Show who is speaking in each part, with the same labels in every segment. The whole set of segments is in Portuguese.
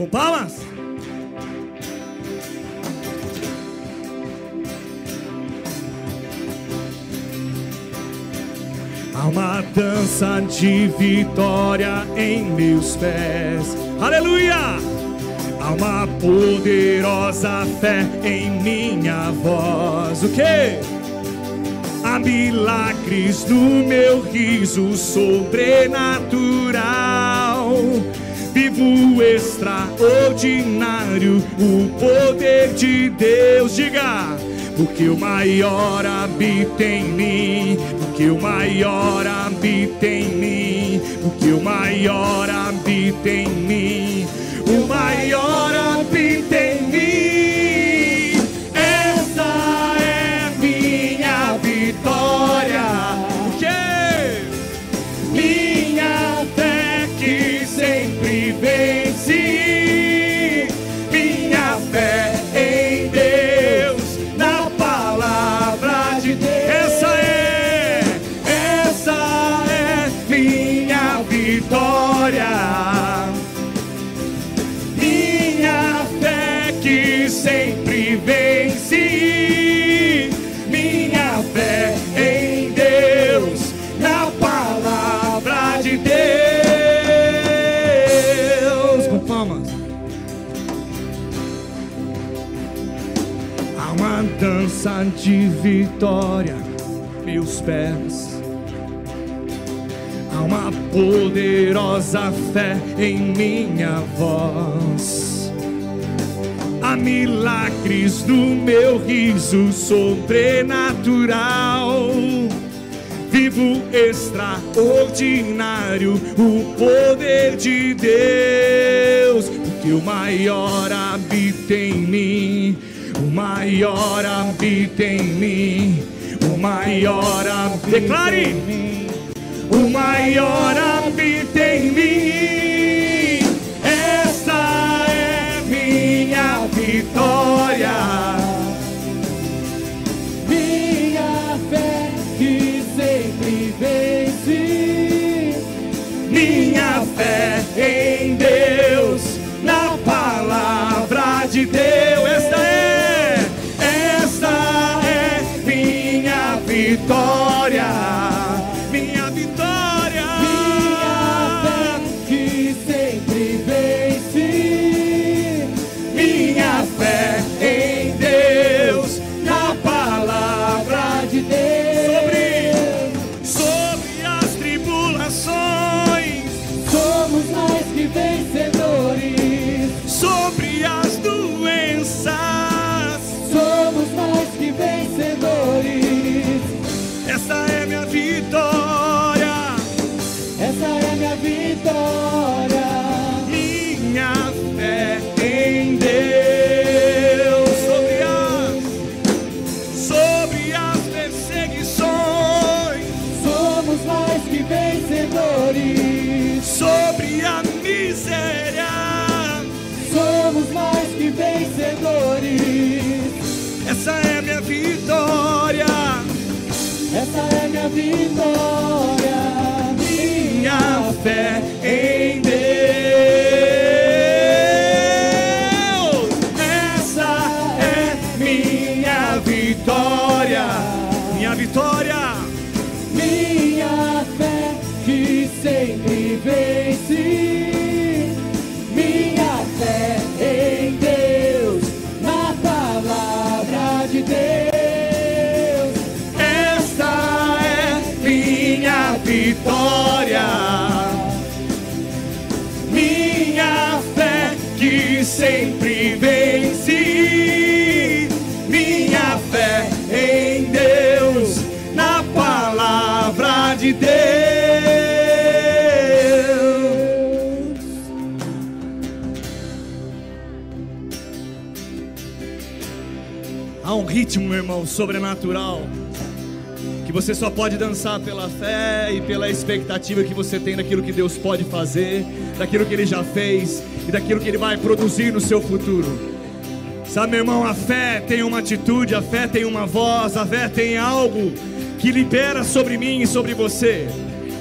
Speaker 1: Com palmas. Há uma dança de vitória em meus pés. Aleluia! Há uma poderosa fé em minha voz. O que? Há milagres no meu riso sobrenatural. Vivo extraordinário o poder de Deus. Diga, porque o maior habita em mim. Porque o maior habita em mim. Porque o maior habita em mim. O maior vitória. Minha fé que sempre vence. Minha fé em Deus, na palavra de Deus. Com palmas. Há uma dança de vitória, meus pés. Há uma poderosa fé em minha voz. Há milagres no meu riso sobrenatural. Vivo extraordinário o poder de Deus. Porque o maior habita em mim. O maior habita em mim. O maior habita Declare! em mim. Vitória, Essa é minha vitória.
Speaker 2: minha
Speaker 1: fé em Deus. Essa é minha vitória,
Speaker 2: minha vitória.
Speaker 1: Minha fé
Speaker 2: que sempre vence. Minha fé em Deus, na palavra de Deus.
Speaker 1: De Deus. Há um ritmo, meu irmão, sobrenatural que você só pode dançar pela fé e pela expectativa que você tem daquilo que Deus pode fazer, daquilo que Ele já fez e daquilo que Ele vai produzir no seu futuro. Sabe, meu irmão, a fé tem uma atitude, a fé tem uma voz, a fé tem algo que libera sobre mim e sobre você.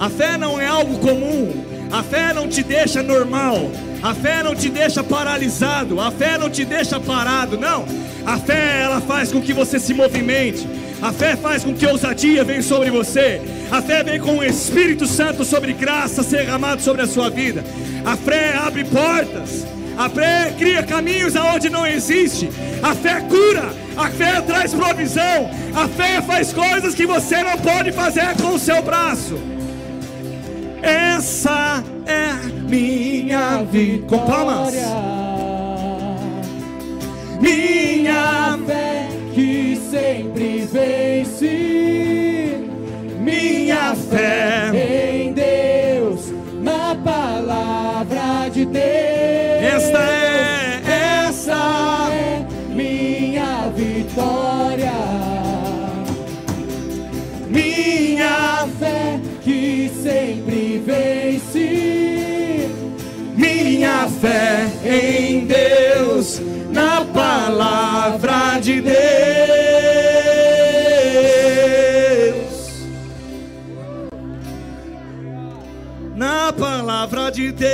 Speaker 1: A fé não é algo comum, a fé não te deixa normal, A fé não te deixa paralisado, a fé não te deixa parado, não. A fé ela faz com que você se movimente. A fé faz com que ousadia venha sobre você. A fé vem com o Espírito Santo sobre graça ser derramado sobre a sua vida. A fé abre portas. A fé cria caminhos aonde não existe. A fé cura. A fé traz provisão. A fé faz coisas que você não pode fazer com o seu braço. Essa é minha vida. Com palmas.
Speaker 2: Minha fé que sempre vence. Minha fé fé
Speaker 1: em Deus, na palavra de Deus. Na palavra de Deus.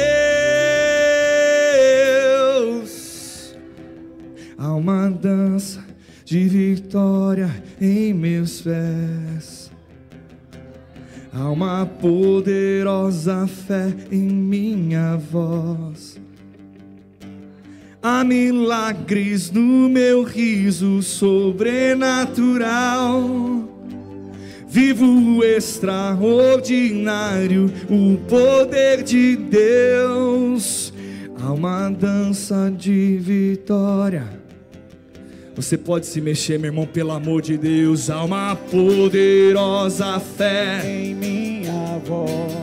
Speaker 1: Há uma dança de vitória em meus pés. Há uma poderosa fé em minha voz. Há milagres no meu riso sobrenatural. Vivo o extraordinário, o poder de Deus. Há uma dança de vitória. Você pode se mexer, meu irmão, pelo amor de Deus. Há uma poderosa fé.
Speaker 2: Em minha voz.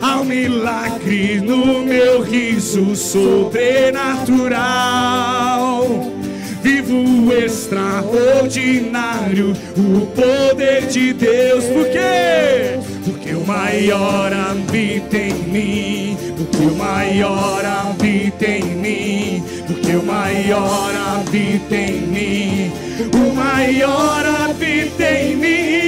Speaker 1: Há um milagre no meu riso sobrenatural. Vivo extraordinário, o poder de Deus. Por quê? Porque o maior habita em mim. Porque o maior habita em mim. Porque o maior habita em mim. O maior habita em mim.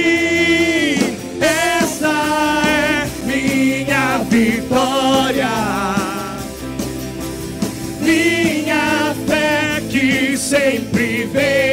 Speaker 1: Que sempre vence.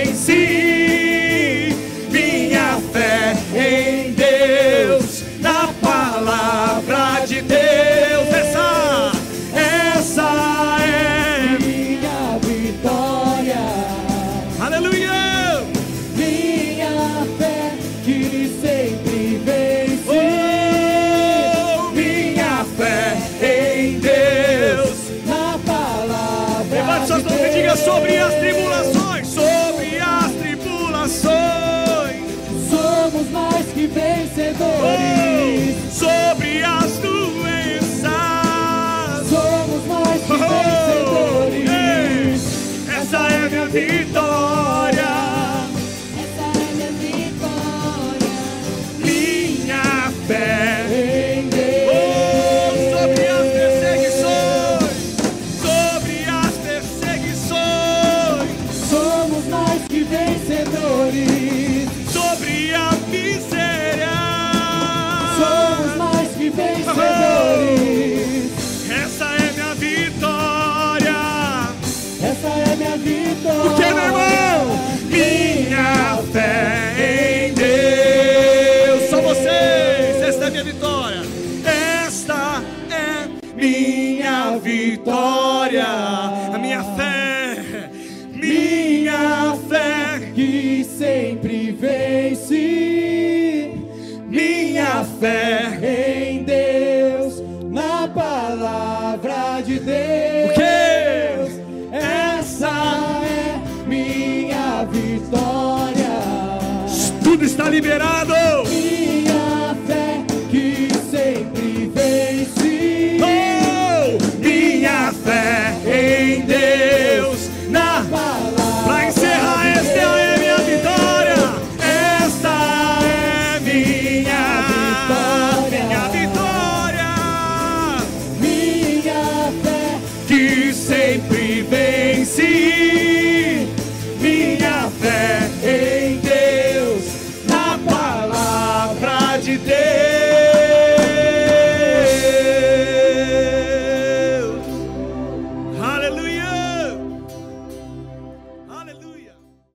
Speaker 1: Fé.